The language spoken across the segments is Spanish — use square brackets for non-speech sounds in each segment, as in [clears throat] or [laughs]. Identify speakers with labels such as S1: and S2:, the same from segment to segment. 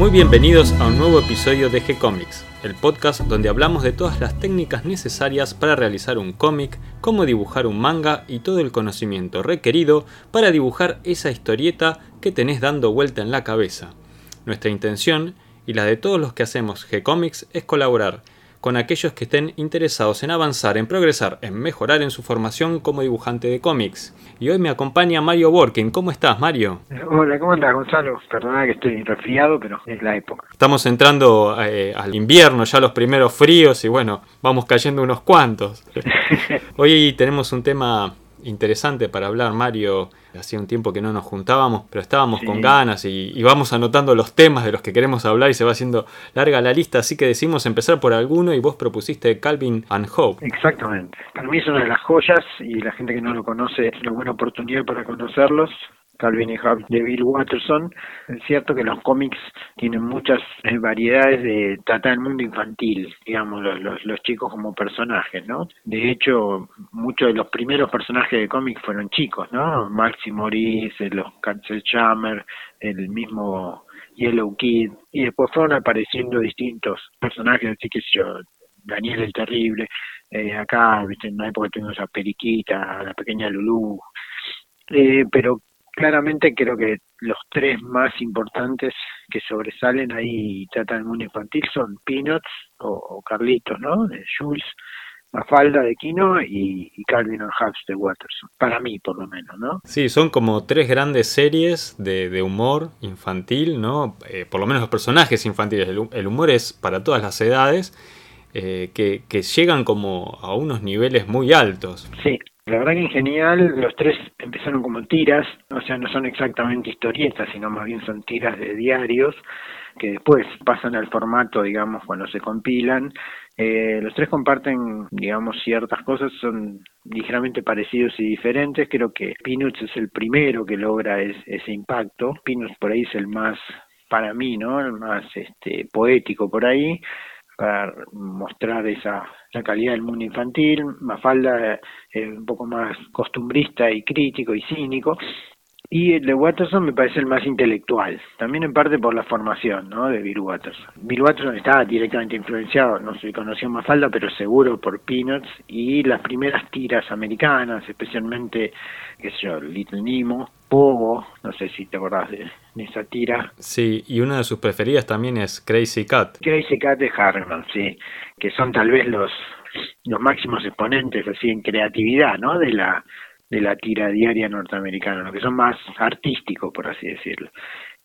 S1: Muy bienvenidos a un nuevo episodio de G-Comics, el podcast donde hablamos de todas las técnicas necesarias para realizar un cómic, cómo dibujar un manga y todo el conocimiento requerido para dibujar esa historieta que tenés dando vuelta en la cabeza. Nuestra intención, y la de todos los que hacemos G-Comics, es colaborar con aquellos que estén interesados en avanzar, en progresar, en mejorar en su formación como dibujante de cómics. Y hoy me acompaña Mario Borken. ¿Cómo estás, Mario?
S2: Hola, ¿cómo estás, Gonzalo? Perdona que estoy resfriado, pero es la época.
S1: Estamos entrando eh, al invierno, ya los primeros fríos, y bueno, vamos cayendo unos cuantos. [laughs] hoy tenemos un tema interesante para hablar, Mario. Hacía un tiempo que no nos juntábamos, pero estábamos con ganas y, vamos anotando los temas de los que queremos hablar y se va haciendo larga la lista, así que decimos empezar por alguno y vos propusiste Calvin and Hope.
S2: Exactamente. Para mí es una de las joyas y la gente que no lo conoce es una buena oportunidad para conocerlos. Calvin y Hobbes de Bill Watterson. Es cierto que los cómics tienen muchas eh, variedades de tratar el mundo infantil, digamos, los, chicos como personajes, ¿no? De hecho, muchos de los primeros personajes de cómics fueron chicos, ¿no? Maxi Maurice, los Jammer, el mismo Yellow Kid, y después fueron apareciendo distintos personajes, así que yo, Daniel el Terrible, eh, acá, ¿viste? en una época tuvimos a Periquita, a la pequeña Lulú, eh, pero claramente creo que los tres más importantes que sobresalen ahí y tratan el mundo infantil son Peanuts o, Carlitos, ¿no? De Jules, Mafalda de Kino y, Calvin and Hobbes de Watterson, para mí por lo menos, ¿no?
S1: Sí, son como tres grandes series de, humor infantil, ¿no? Eh, por lo menos los personajes infantiles, el, humor es para todas las edades, eh, que, que llegan como a unos niveles muy altos.
S2: Sí, la verdad que genial, los tres empezaron como tiras, o sea, no son exactamente historietas, sino más bien son tiras de diarios que después pasan al formato, digamos, cuando se compilan. Eh, los tres comparten, digamos, ciertas cosas, son ligeramente parecidos y diferentes. Creo que Peanuts es el primero que logra ese impacto. Peanuts por ahí es el más, para mí, ¿no? El más este, poético por ahí para mostrar esa la calidad del mundo infantil, Mafalda eh, un poco más costumbrista y crítico y cínico, y el de Watterson me parece el más intelectual, también en parte por la formación ¿no? de Bill Watterson. Bill Watterson estaba directamente influenciado, no si conoció Mafalda, pero seguro por Peanuts y las primeras tiras americanas, especialmente, qué sé yo, Little Nemo, Pogo, no sé si te acordás de, esa tira.
S1: Sí, y una de sus preferidas también es Crazy Cat.
S2: Crazy Cat de Harriman, sí, que son tal vez los, los máximos exponentes así en creatividad, ¿no? De la, de la tira diaria norteamericana, lo que son más artísticos, por así decirlo.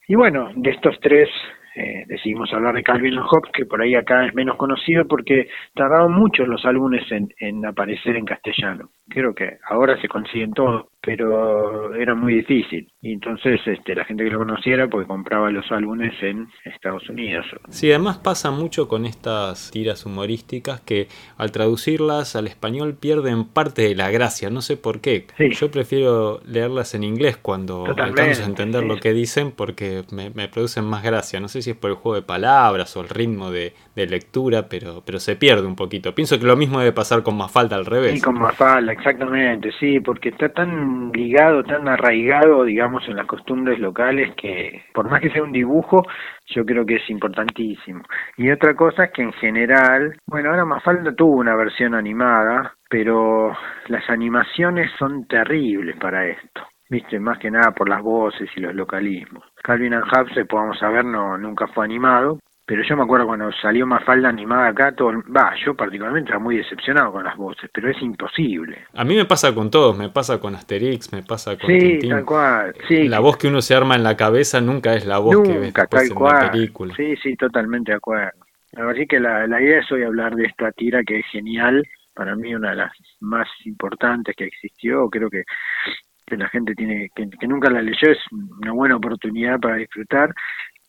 S2: Y bueno, de estos tres eh, decidimos hablar de Calvin Hobbes, que por ahí acá es menos conocido porque tardaron mucho los álbumes en, en aparecer en castellano. Creo que ahora se consiguen todos, pero era muy difícil. Y entonces este, la gente que lo conociera porque compraba los álbumes en Estados Unidos.
S1: Sí, además pasa mucho con estas tiras humorísticas que al traducirlas al español pierden parte de la gracia, no sé por qué. Yo prefiero leerlas en inglés cuando alcanzo a entender lo que dicen porque me, me producen más gracia. No sé si es por el juego de palabras o el ritmo de, lectura, pero, pero se pierde un poquito. Pienso que lo mismo debe pasar con Mafalda al revés.
S2: Sí, con Mafalda, exactamente, sí, porque está tan ligado, tan arraigado, digamos, en las costumbres locales que, por más que sea un dibujo, yo creo que es importantísimo. Y otra cosa es que en general, bueno, ahora Mafalda tuvo una versión animada, pero las animaciones son terribles para esto viste, más que nada por las voces y los localismos. Calvin and Hobbes, podamos saber, no, nunca fue animado, pero yo me acuerdo cuando salió Mafalda animada acá, todo, va, yo particularmente estaba muy decepcionado con las voces, pero es imposible.
S1: A mí me pasa con todos, me pasa con Asterix, me pasa con
S2: Sí, tal cual. Sí,
S1: la voz que uno se arma en la cabeza nunca es la voz que ves después en la película.
S2: Sí, sí, totalmente de acuerdo. Así que la, la idea es hoy hablar de esta tira que es genial, para mí una de las más importantes que existió, creo que que la gente tiene que, nunca la leyó es una buena oportunidad para disfrutar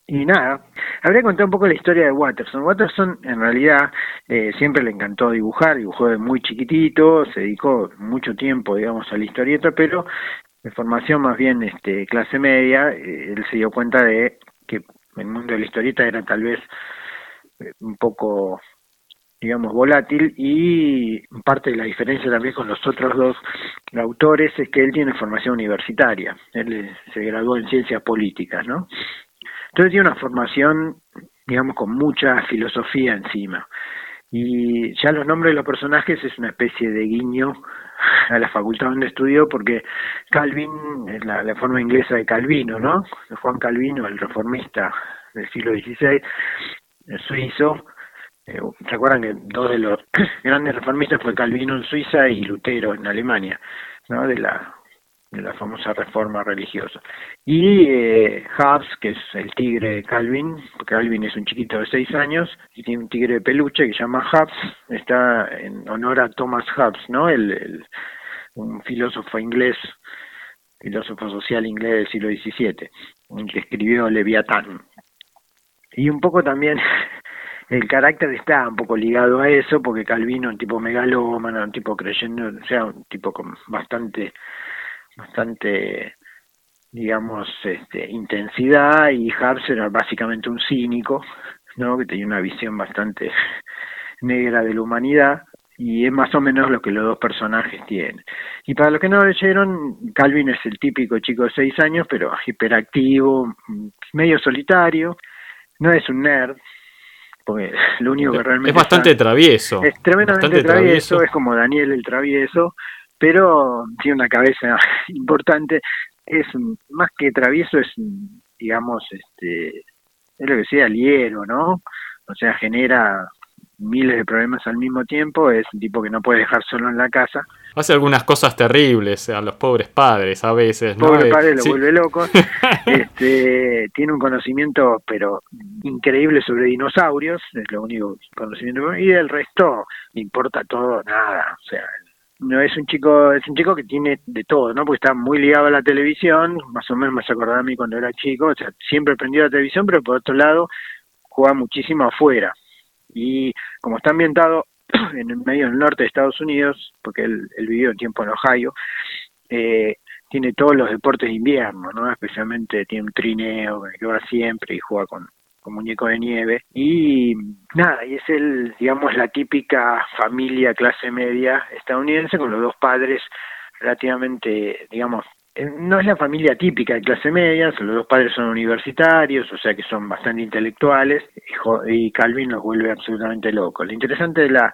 S2: y nada, habría contar un poco la historia de Watterson. Watterson en realidad eh, siempre le encantó dibujar, dibujó de muy chiquitito, se dedicó mucho tiempo, digamos, a la historieta, pero de formación más bien este, clase media, eh, él se dio cuenta de que el mundo de la historieta era tal vez eh, un poco digamos, volátil y parte de la diferencia también con los otros dos autores es que él tiene formación universitaria, él se graduó en ciencias políticas, ¿no? Entonces tiene una formación, digamos, con mucha filosofía encima. Y ya los nombres de los personajes es una especie de guiño a la facultad donde estudió, porque Calvin es la, forma inglesa de Calvino, ¿no? Juan Calvino, el reformista del siglo XVI, el suizo. Eh, ¿Recuerdan que dos de los [clears throat] grandes reformistas fue Calvino en Suiza y Lutero en Alemania, ¿no? De la la famosa reforma religiosa. Y eh, Hobbes, que es el tigre de Calvin, porque Calvin es un chiquito de seis años y tiene un tigre de peluche que se llama Hobbes, está en honor a Thomas Hobbes, ¿no? El, un filósofo inglés, filósofo social inglés del siglo XVII, que escribió Leviatán. Y un poco también [laughs] el carácter está un poco ligado a eso, porque Calvino, un tipo megalómano, un tipo creyendo, o sea, un tipo con bastante bastante digamos este, intensidad y Harps era básicamente un cínico no que tenía una visión bastante [laughs] negra de la humanidad y es más o menos lo que los dos personajes tienen. Y para los que no lo leyeron, Calvin es el típico chico de seis años, pero hiperactivo, medio solitario, no es un nerd, porque lo único que realmente...
S1: Es bastante travieso.
S2: Es tremendamente travieso, es como Daniel el travieso, pero tiene una cabeza [laughs] importante, es más que travieso, es, digamos, este, es lo que sea, liero, ¿no? O sea, genera miles de problemas al mismo tiempo, es un tipo que no puede dejar solo en la casa.
S1: Hace algunas cosas terribles a los pobres padres a veces,
S2: ¿no? Pobre padre lo vuelve loco. [laughs] este, tiene un conocimiento, pero increíble sobre dinosaurios, es lo único conocimiento. Y el resto le importa todo, nada. O sea, no es un chico es un chico que tiene de todo no porque está muy ligado a la televisión más o menos me acordar a mí cuando era chico o sea siempre prendió la televisión pero por otro lado juega muchísimo afuera. Y como está ambientado [clears throat] en el medio del norte de Estados Unidos porque él, él vivió un tiempo en Ohio eh, tiene todos los deportes de invierno no especialmente tiene un trineo que va siempre y juega con muñeco de nieve y nada, y es el, digamos, la típica familia clase media estadounidense con los dos padres relativamente, digamos, eh, no es la familia típica de clase media, los dos padres son universitarios, o sea que son bastante intelectuales, y Calvin los vuelve absolutamente locos. Lo interesante de la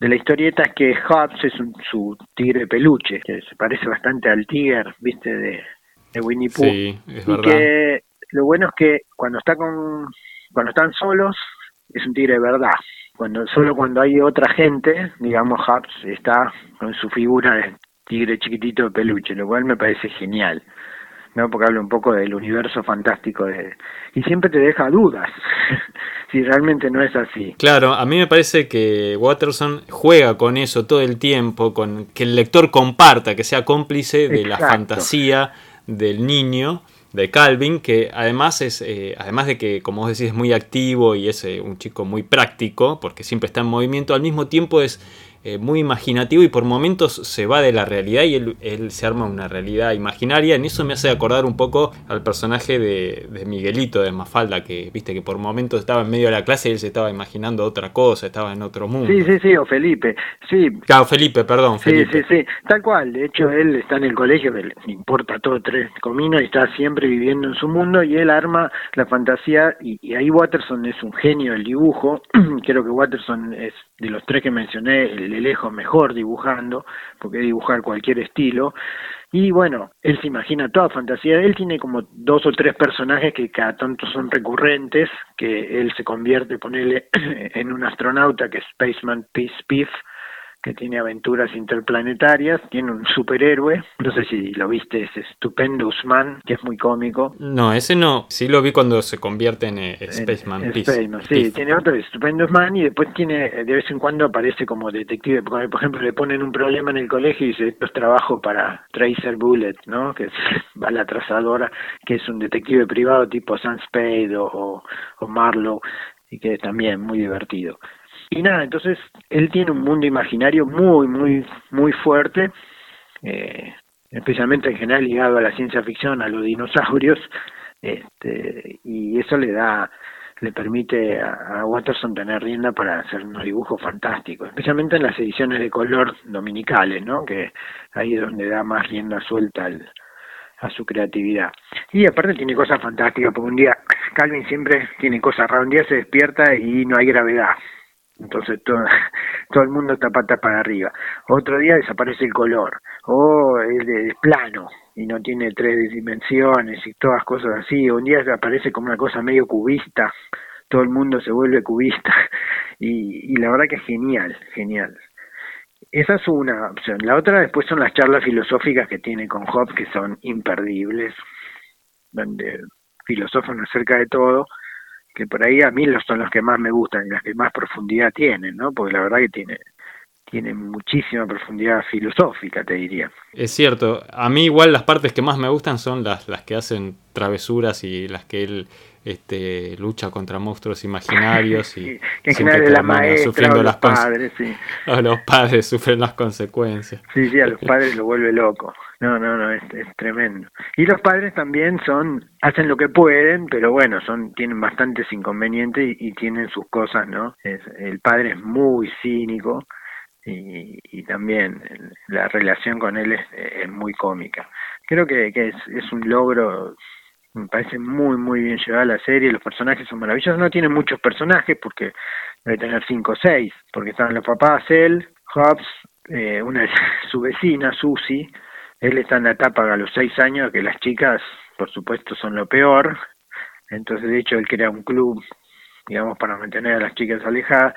S2: de la historieta es que Hobbes es un, su tigre peluche, que se parece bastante al tigre, viste, de, de Winnie Pooh.
S1: Sí, es
S2: y que lo bueno es que cuando está con cuando están solos es un tigre de verdad. Cuando solo cuando hay otra gente, digamos Hubs está con su figura de tigre chiquitito de peluche, lo cual me parece genial. ¿no? porque habla un poco del universo fantástico de y siempre te deja dudas [laughs] si realmente no es así.
S1: Claro, a mí me parece que Watterson juega con eso todo el tiempo, con que el lector comparta, que sea cómplice de la fantasía del niño de Calvin, que además es, eh, además de que, como vos decís, es muy activo y es eh, un chico muy práctico, porque siempre está en movimiento, al mismo tiempo es eh, muy imaginativo y por momentos se va de la realidad y él, se arma una realidad imaginaria. En eso me hace acordar un poco al personaje de, Miguelito de Mafalda, que viste que por momentos estaba en medio de la clase y él se estaba imaginando otra cosa, estaba en otro mundo.
S2: Sí, sí, sí, o Felipe, sí.
S1: Claro, Felipe, perdón. Felipe.
S2: Sí, sí, sí, tal cual. De hecho, él está en el colegio, que le importa todo tres cominos y está siempre viviendo en su mundo y él arma la fantasía y, y ahí Watterson es un genio del dibujo. [clears throat] Creo que Watterson es de los tres que mencioné el de lejos mejor dibujando, porque dibujar cualquier estilo. Y bueno, él se imagina toda fantasía. Él tiene como dos o tres personajes que cada tanto son recurrentes, que él se convierte, ponele, [clears throat] en un astronauta que es Spaceman Peace Piff, que tiene aventuras interplanetarias, tiene un superhéroe, no sé si lo viste, es Stupendous Man, que es muy cómico.
S1: No, ese no, sí lo vi cuando se convierte en eh, Spaceman.
S2: Spaceman sí, tiene otro, Stupendous Man, y después tiene, de vez en cuando aparece como detective, por ejemplo le ponen un problema en el colegio y dice, esto es trabajo para Tracer Bullet, ¿no? Que es [laughs] la trazadora, que es un detective privado tipo Sam Spade o, o Marlowe, y que es también muy divertido. Y nada, entonces él tiene un mundo imaginario muy, muy, muy fuerte, eh, especialmente en general ligado a la ciencia ficción, a los dinosaurios, [laughs] este, y eso le da, le permite a, a tener rienda para hacer unos dibujos fantásticos, especialmente en las ediciones de color dominicales, ¿no? Que ahí es donde da más rienda suelta al, a su creatividad. Y aparte tiene cosas fantásticas, porque un día Calvin siempre tiene cosas raras. Un día se despierta y no hay gravedad. Entonces todo, [laughs] todo el mundo está patas para arriba. Otro día desaparece el color. O es, plano y no tiene tres dimensiones y todas cosas así. Un día aparece como una cosa medio cubista. Todo el mundo se vuelve cubista. [laughs] Y, y la verdad que es genial, genial. Esa es una opción. La otra después son las charlas filosóficas que tiene con Hobbes, que son imperdibles, donde filosofan acerca de todo, que por ahí a mí los son los que más me gustan y las que más profundidad tienen, ¿no? Porque la verdad que tiene tiene muchísima profundidad filosófica, te diría.
S1: Es cierto, a mí igual las partes que más me gustan son las, las que hacen travesuras y las que él este, lucha contra monstruos imaginarios y [laughs]
S2: que siempre la maestra, sufriendo los padres, sí. [laughs]
S1: los padres sufren las consecuencias.
S2: Sí, sí, a los [laughs] padres lo vuelve loco. No, no, no, es, tremendo. Y los padres también son, hacen lo que pueden, pero bueno, son, tienen bastantes inconvenientes y, tienen sus cosas, ¿no? el padre es muy cínico y, y también la relación con él es, es muy cómica. Creo que, que es, es un logro me parece muy muy bien llevada la serie, los personajes son maravillosos, no tiene muchos personajes porque debe tener cinco o seis, porque están los papás, él, Hobbs, eh, una [laughs] su vecina, Susie, él está en la etapa a los seis años, que las chicas, por supuesto, son lo peor, entonces de hecho él crea un club, digamos, para mantener a las chicas alejadas,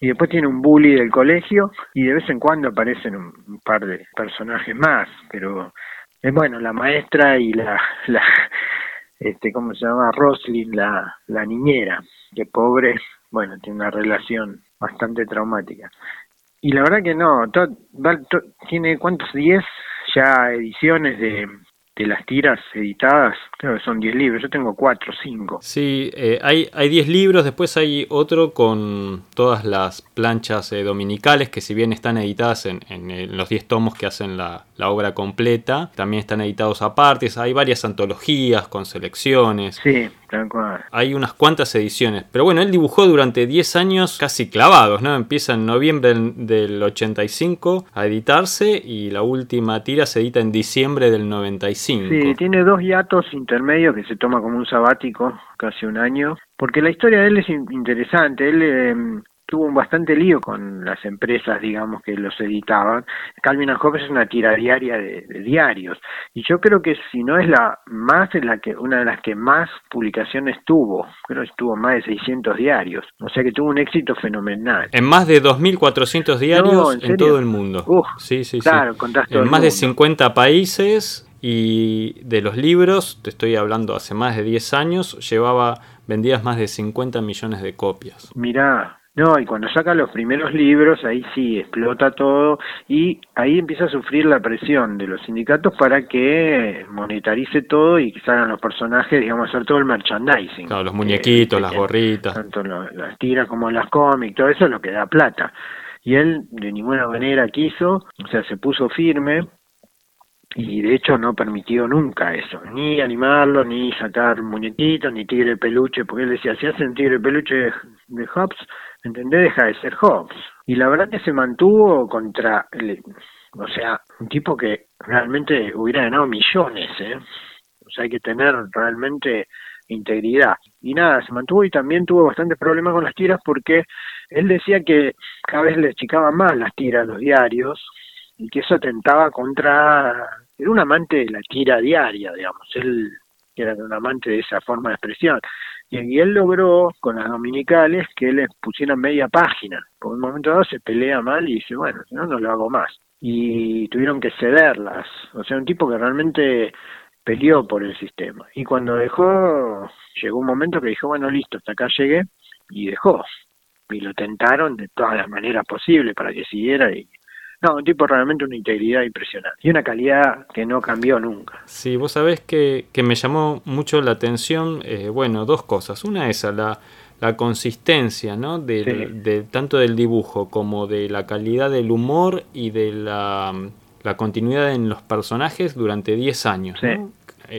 S2: y después tiene un bully del colegio, y de vez en cuando aparecen un, par de personajes más, pero es bueno, la maestra y la, [laughs] la este, ¿cómo se llama? Roslyn, la, la niñera, que pobre, bueno, tiene una relación bastante traumática. Y la verdad que no, tiene cuántos, 10 ya ediciones de, de las tiras editadas, creo que son 10 libros, yo tengo 4 5.
S1: Sí, eh, hay 10 libros, después hay otro con todas las planchas eh, dominicales que si bien están editadas en, en, los 10 tomos que hacen la, la, obra completa, también están editados aparte, hay varias antologías con selecciones.
S2: Sí, tal cual.
S1: Hay unas cuantas ediciones, pero bueno, él dibujó durante 10 años casi clavados, ¿no? Empieza en noviembre del 85 a editarse y la última tira se edita en diciembre del 95.
S2: Sí, tiene dos hiatos intermedios que se toma como un sabático, casi un año, porque la historia de él es interesante. Él eh, tuvo un bastante lío con las empresas, digamos, que los editaban. Calvin and Hobbes es una tira diaria de, diarios y yo creo que si no es la más, es la que una de las que más publicaciones tuvo. Creo que tuvo más de 600 diarios, o sea que tuvo un éxito fenomenal.
S1: En más de 2.400 diarios en, todo el mundo.
S2: sí, sí, claro,
S1: sí. En más de 50 países y de los libros, te estoy hablando hace más de 10 años, llevaba vendidas más de 50 millones de copias.
S2: Mirá, no, y cuando saca los primeros libros, ahí sí explota todo y ahí empieza a sufrir la presión de los sindicatos para que monetarice todo y que salgan los personajes, digamos, hacer todo el merchandising.
S1: Claro, los muñequitos, las gorritas.
S2: Tanto las tiras como las cómics, todo eso es lo que da plata. Y él de ninguna manera quiso, o sea, se puso firme y de hecho no permitió nunca eso, ni animarlo, ni sacar muñequitos, ni tigre peluche, porque él decía, si hacen tigre peluche de Hobbes, ¿entendés? Deja de ser Hobbes. Y la verdad que se mantuvo contra, el, o sea, un tipo que realmente hubiera ganado millones, ¿eh? O sea, hay que tener realmente integridad. Y nada, se mantuvo y también tuvo bastantes problemas con las tiras porque él decía que cada vez le achicaban más las tiras, los diarios, y que eso atentaba contra era un amante de la tira diaria, digamos, él era un amante de esa forma de expresión. Y, él logró con las dominicales que les pusieran media página. Por un momento dado se pelea mal y dice, bueno, no, no lo hago más. Y tuvieron que cederlas. O sea, un tipo que realmente peleó por el sistema. Y cuando dejó, llegó un momento que dijo, bueno, listo, hasta acá llegué, y dejó. Y lo tentaron de todas las maneras posibles para que siguiera y no, un tipo realmente una integridad impresionante y una calidad que no cambió nunca.
S1: Sí, vos sabés que, que me llamó mucho la atención, eh, bueno, dos cosas. Una es la, la consistencia, ¿no? De, tanto del dibujo como de la calidad del humor y de la, la continuidad en los personajes durante 10 años. Sí.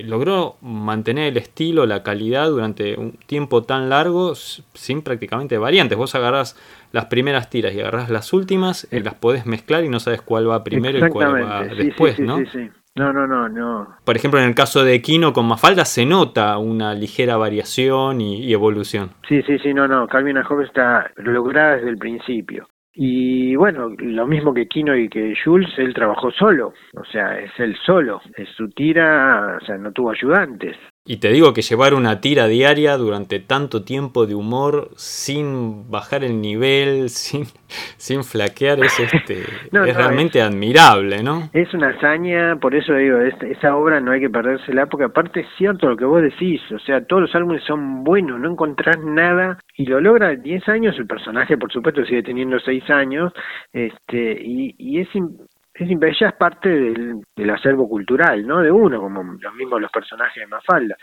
S1: Logró mantener el estilo, la calidad durante un tiempo tan largo sin prácticamente variantes. Vos agarrás las primeras tiras y agarrás las últimas y las podés mezclar y no sabes cuál va primero y cuál va después, ¿no?
S2: Sí, sí, No, no, no, no.
S1: Por ejemplo, en el caso de Kino con Mafalda se nota una ligera variación y, evolución.
S2: Sí, sí, sí, no, no. Calvin Hobbes está lograda desde el principio. Y bueno, lo mismo que Kino y que Jules, él trabajó solo, o sea, es él solo, es su tira, o sea, no tuvo ayudantes.
S1: Y te digo que llevar una tira diaria durante tanto tiempo de humor sin bajar el nivel, [laughs] sin, sin flaquear, es, este, [laughs] es realmente admirable, ¿no?
S2: Es una hazaña, por eso digo, esa obra no hay que perdérsela, porque aparte es cierto lo que vos decís, o sea, todos los álbumes son buenos, no encontrás nada, y lo logra 10 años, el personaje por supuesto sigue teniendo 6 años, este, y, y es, es ella es parte del, del, acervo cultural, ¿no? De uno, como los mismos los personajes de Mafalda.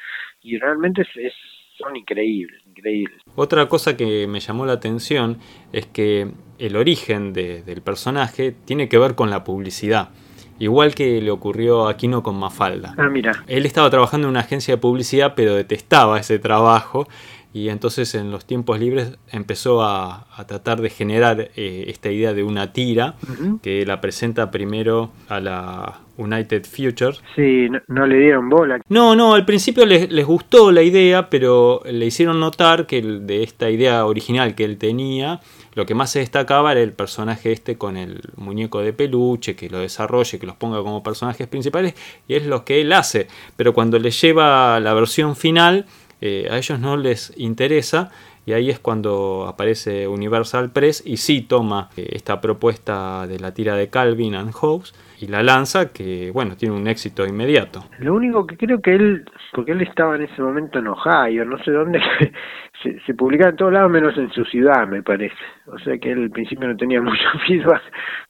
S2: Y realmente es, son increíbles, increíbles.
S1: Otra cosa que me llamó la atención es que el origen del personaje tiene que ver con la publicidad. Igual que le ocurrió a Kino con Mafalda.
S2: Ah, mira.
S1: Él estaba trabajando en una agencia de publicidad, pero detestaba ese trabajo y entonces en los tiempos libres empezó a, tratar de generar eh, esta idea de una tira que la presenta primero a la United Future.
S2: Sí, no, le dieron bola.
S1: No, no, al principio les, les, gustó la idea, pero le hicieron notar que de esta idea original que él tenía, lo que más se destacaba era el personaje este con el muñeco de peluche, que lo desarrolle, que los ponga como personajes principales, y es lo que él hace. Pero cuando le lleva la versión final, eh, a ellos no les interesa y ahí es cuando aparece Universal Press y sí toma eh, esta propuesta de la tira de Calvin and Hobbes y la lanza que bueno tiene un éxito inmediato.
S2: Lo único que creo que él, porque él estaba en ese momento en Ohio, no sé dónde, [laughs] se, publicaba en todos lados menos en su ciudad me parece. O sea que él al principio no tenía [laughs] mucho feedback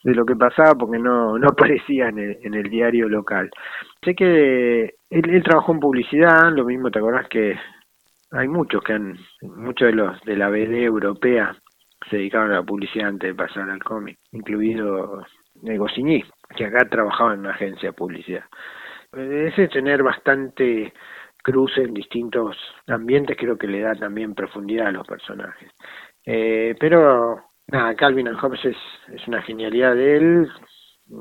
S2: de lo que pasaba porque no, no aparecía en el, en el diario local. Sé que él, él trabajó en publicidad, lo mismo te acordás que hay muchos que han, muchos de los de la BD europea se dedicaron a la publicidad antes de pasar al cómic, incluido Negocini, que acá trabajaba en una agencia de publicidad. Ese tener bastante cruce en distintos ambientes creo que le da también profundidad a los personajes. Eh, pero nada, Calvin and Hobbes es, es una genialidad de él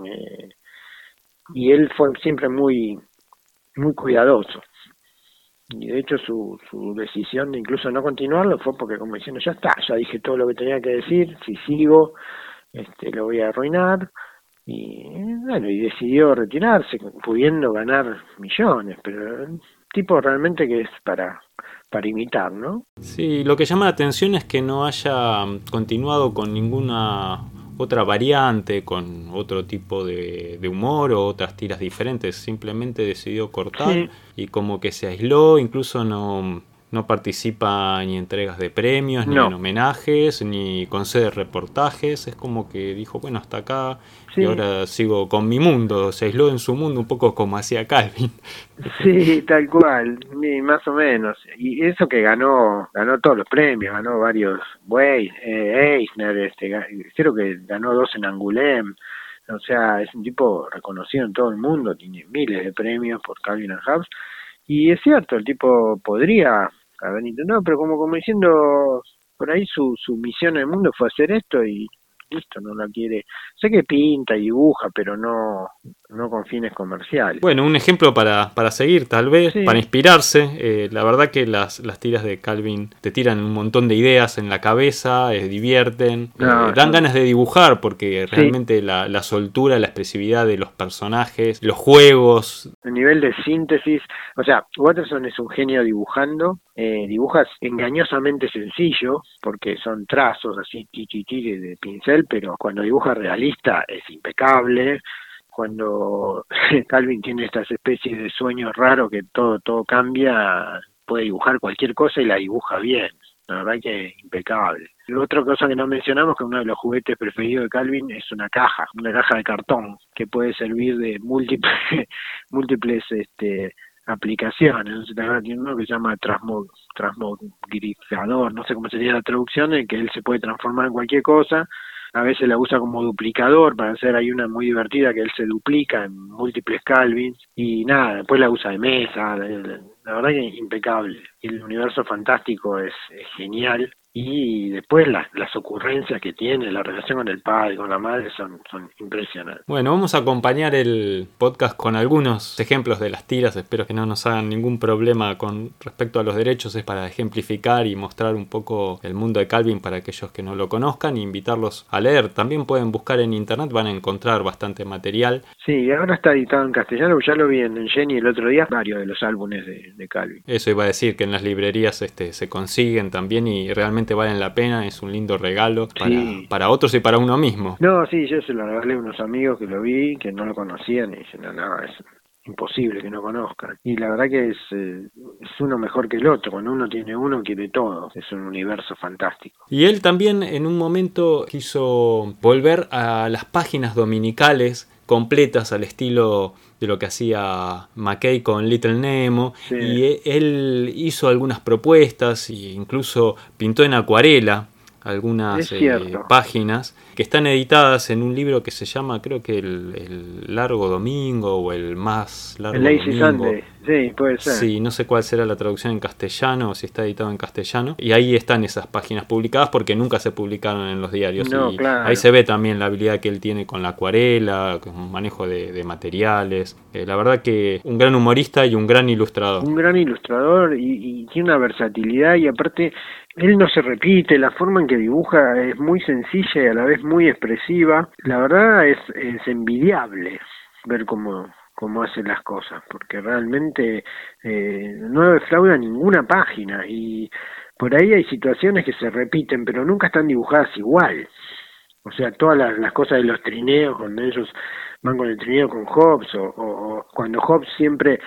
S2: eh, y él fue siempre muy muy cuidadoso y de hecho su, su decisión de incluso no continuarlo fue porque como diciendo ya está, ya dije todo lo que tenía que decir, si sigo este lo voy a arruinar y bueno, y decidió retirarse pudiendo ganar millones, pero tipo realmente que es para para imitar, ¿no?
S1: Sí, lo que llama la atención es que no haya continuado con ninguna otra variante, con otro tipo de, humor o otras tiras diferentes. Simplemente decidió cortar y como que se aisló, incluso no, no participa ni en entregas de premios, ni en homenajes, ni concede reportajes. Es como que dijo, bueno, hasta acá y ahora sigo con mi mundo. Se aisló en su mundo un poco como hacía Calvin. [laughs]
S2: Sí, tal cual, más o menos. Y eso que ganó, ganó todos los premios, ganó varios, Way, eh, Eisner, este, creo que ganó dos en Angoulême. O sea, es un tipo reconocido en todo el mundo, tiene miles de premios por Calvin and Hobbes. Y es cierto, el tipo podría haber intentado, pero como, como diciendo, por ahí su, su misión en el mundo fue hacer esto y listo, no la quiere. Sé que pinta y dibuja, pero no, no con fines comerciales.
S1: Bueno, un ejemplo para, para seguir, tal vez, para inspirarse. Eh, la verdad que las, las tiras de Calvin te tiran un montón de ideas en la cabeza, eh, divierten, eh, dan ganas de dibujar porque realmente la, la soltura, la expresividad de los personajes, los juegos.
S2: El nivel de síntesis, o sea, Watterson es un genio dibujando, dibujas engañosamente sencillo porque son trazos así, ti, de pincel, pero cuando dibuja realista es impecable cuando [laughs] Calvin tiene estas especies de sueños raros que todo todo cambia, puede dibujar cualquier cosa y la dibuja bien. La verdad que es impecable. Y otra cosa que no mencionamos que uno de los juguetes preferidos de Calvin es una caja, una caja de cartón que puede servir de múltiples [laughs] múltiples este aplicaciones. tiene uno que se llama transmogrificador, no sé cómo sería la traducción, en que él se puede transformar en cualquier cosa a veces la usa como duplicador para hacer hay una muy divertida que él se duplica en múltiples Calvins y nada, después la usa de mesa, la, verdad que es impecable. El universo fantástico es, genial y después las, las ocurrencias que tiene, la relación con el padre, con la madre son, son impresionantes.
S1: Bueno, vamos a acompañar el podcast con algunos ejemplos de las tiras, espero que no nos hagan ningún problema con respecto a los derechos, es para ejemplificar y mostrar un poco el mundo de Calvin para aquellos que no lo conozcan e invitarlos a leer. También pueden buscar en internet, van a encontrar bastante material.
S2: Sí, ahora está editado en castellano, ya lo vi en Jenny el otro día, varios de los álbumes de, de Calvin.
S1: Eso iba a decir que en las librerías este, se consiguen también y realmente valen la pena, es un lindo regalo para,
S2: Sí.
S1: para otros y para uno mismo.
S2: No, sí, yo se lo regalé a unos amigos que lo vi, que no lo conocían y dicen, no, no, es imposible que no conozcan. Y la verdad que es, eh, es uno mejor que el otro, cuando uno tiene uno quiere todo, es un universo fantástico.
S1: Y él también en un momento quiso volver a las páginas dominicales completas al estilo de lo que hacía McKay con Little Nemo
S2: Sí.
S1: y e- él hizo algunas propuestas e incluso pintó en acuarela algunas eh, páginas que están editadas en un libro que se llama creo que el, el Largo Domingo o el más largo
S2: El Lazy
S1: Domingo.
S2: Sunday, sí, puede ser.
S1: Sí, no sé cuál será la traducción en castellano o si está editado en castellano. Y ahí están esas páginas publicadas porque nunca se publicaron en los diarios.
S2: No,
S1: y
S2: claro.
S1: ahí se ve también la habilidad que él tiene con la acuarela, con manejo de, de materiales. Eh, la verdad que un gran humorista y un gran ilustrador.
S2: un gran ilustrador y, y tiene una versatilidad y aparte él no se repite, la forma en que dibuja es muy sencilla y a la vez muy expresiva. La verdad es, es envidiable ver cómo, cómo hace las cosas, porque realmente eh, no defrauda ninguna página y por ahí hay situaciones que se repiten, pero nunca están dibujadas igual. O sea, todas las, cosas de los trineos, cuando ellos van con el trineo con Hobbes, o- o cuando Hobbes siempre,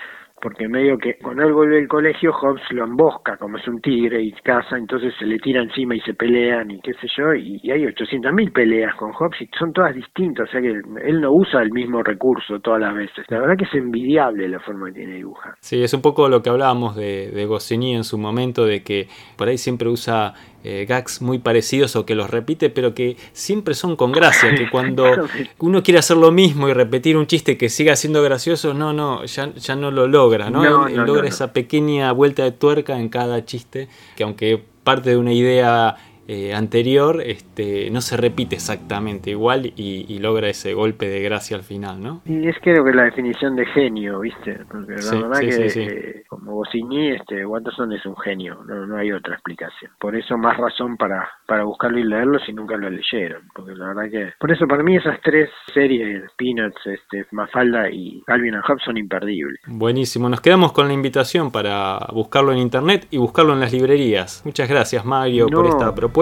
S2: porque medio que cuando él vuelve del colegio, Hobbes lo embosca, como es un tigre y caza, entonces se le tira encima y se pelean y qué sé yo, y, y hay 800.000 peleas con Hobbes y son todas distintas, o sea que él, no usa el mismo recurso todas las veces. La verdad que es envidiable la forma que tiene de dibujar.
S1: Sí, es un poco lo que hablábamos de, de Goscinny en su momento, de que por ahí siempre usa eh, gags muy parecidos o que los repite, pero que siempre son con gracia, que cuando [laughs] uno quiere hacer lo mismo y repetir un chiste que siga siendo gracioso, no, no, ya, ya no lo logra, ¿no?
S2: No,
S1: Él- él
S2: no,
S1: logra
S2: no,
S1: esa pequeña vuelta de tuerca en cada chiste, que aunque parte de una idea eh, anterior, este, no se repite exactamente igual y, y logra ese golpe de gracia al final, ¿no?
S2: Y es creo que la definición de genio, ¿viste? Porque la
S1: Sí,
S2: verdad
S1: sí,
S2: que
S1: sí,
S2: eh, como Goscinny, este, Watterson es un genio, no, no hay otra explicación. Por eso más razón para, para buscarlo y leerlo si nunca lo leyeron, porque la verdad que... Por eso para mí esas tres series, Peanuts, este, Mafalda y Calvin and Hobbes son imperdibles.
S1: Buenísimo, nos quedamos con la invitación para buscarlo en internet y buscarlo en las librerías. Muchas gracias Mario por
S2: No.
S1: esta propuesta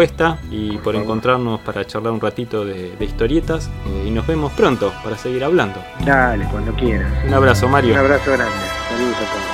S1: y por, encontrarnos para charlar un ratito de, de historietas eh, y nos vemos pronto para seguir hablando.
S2: Dale, cuando quieras.
S1: Un abrazo Mario.
S2: Un abrazo grande. Saludos a todos.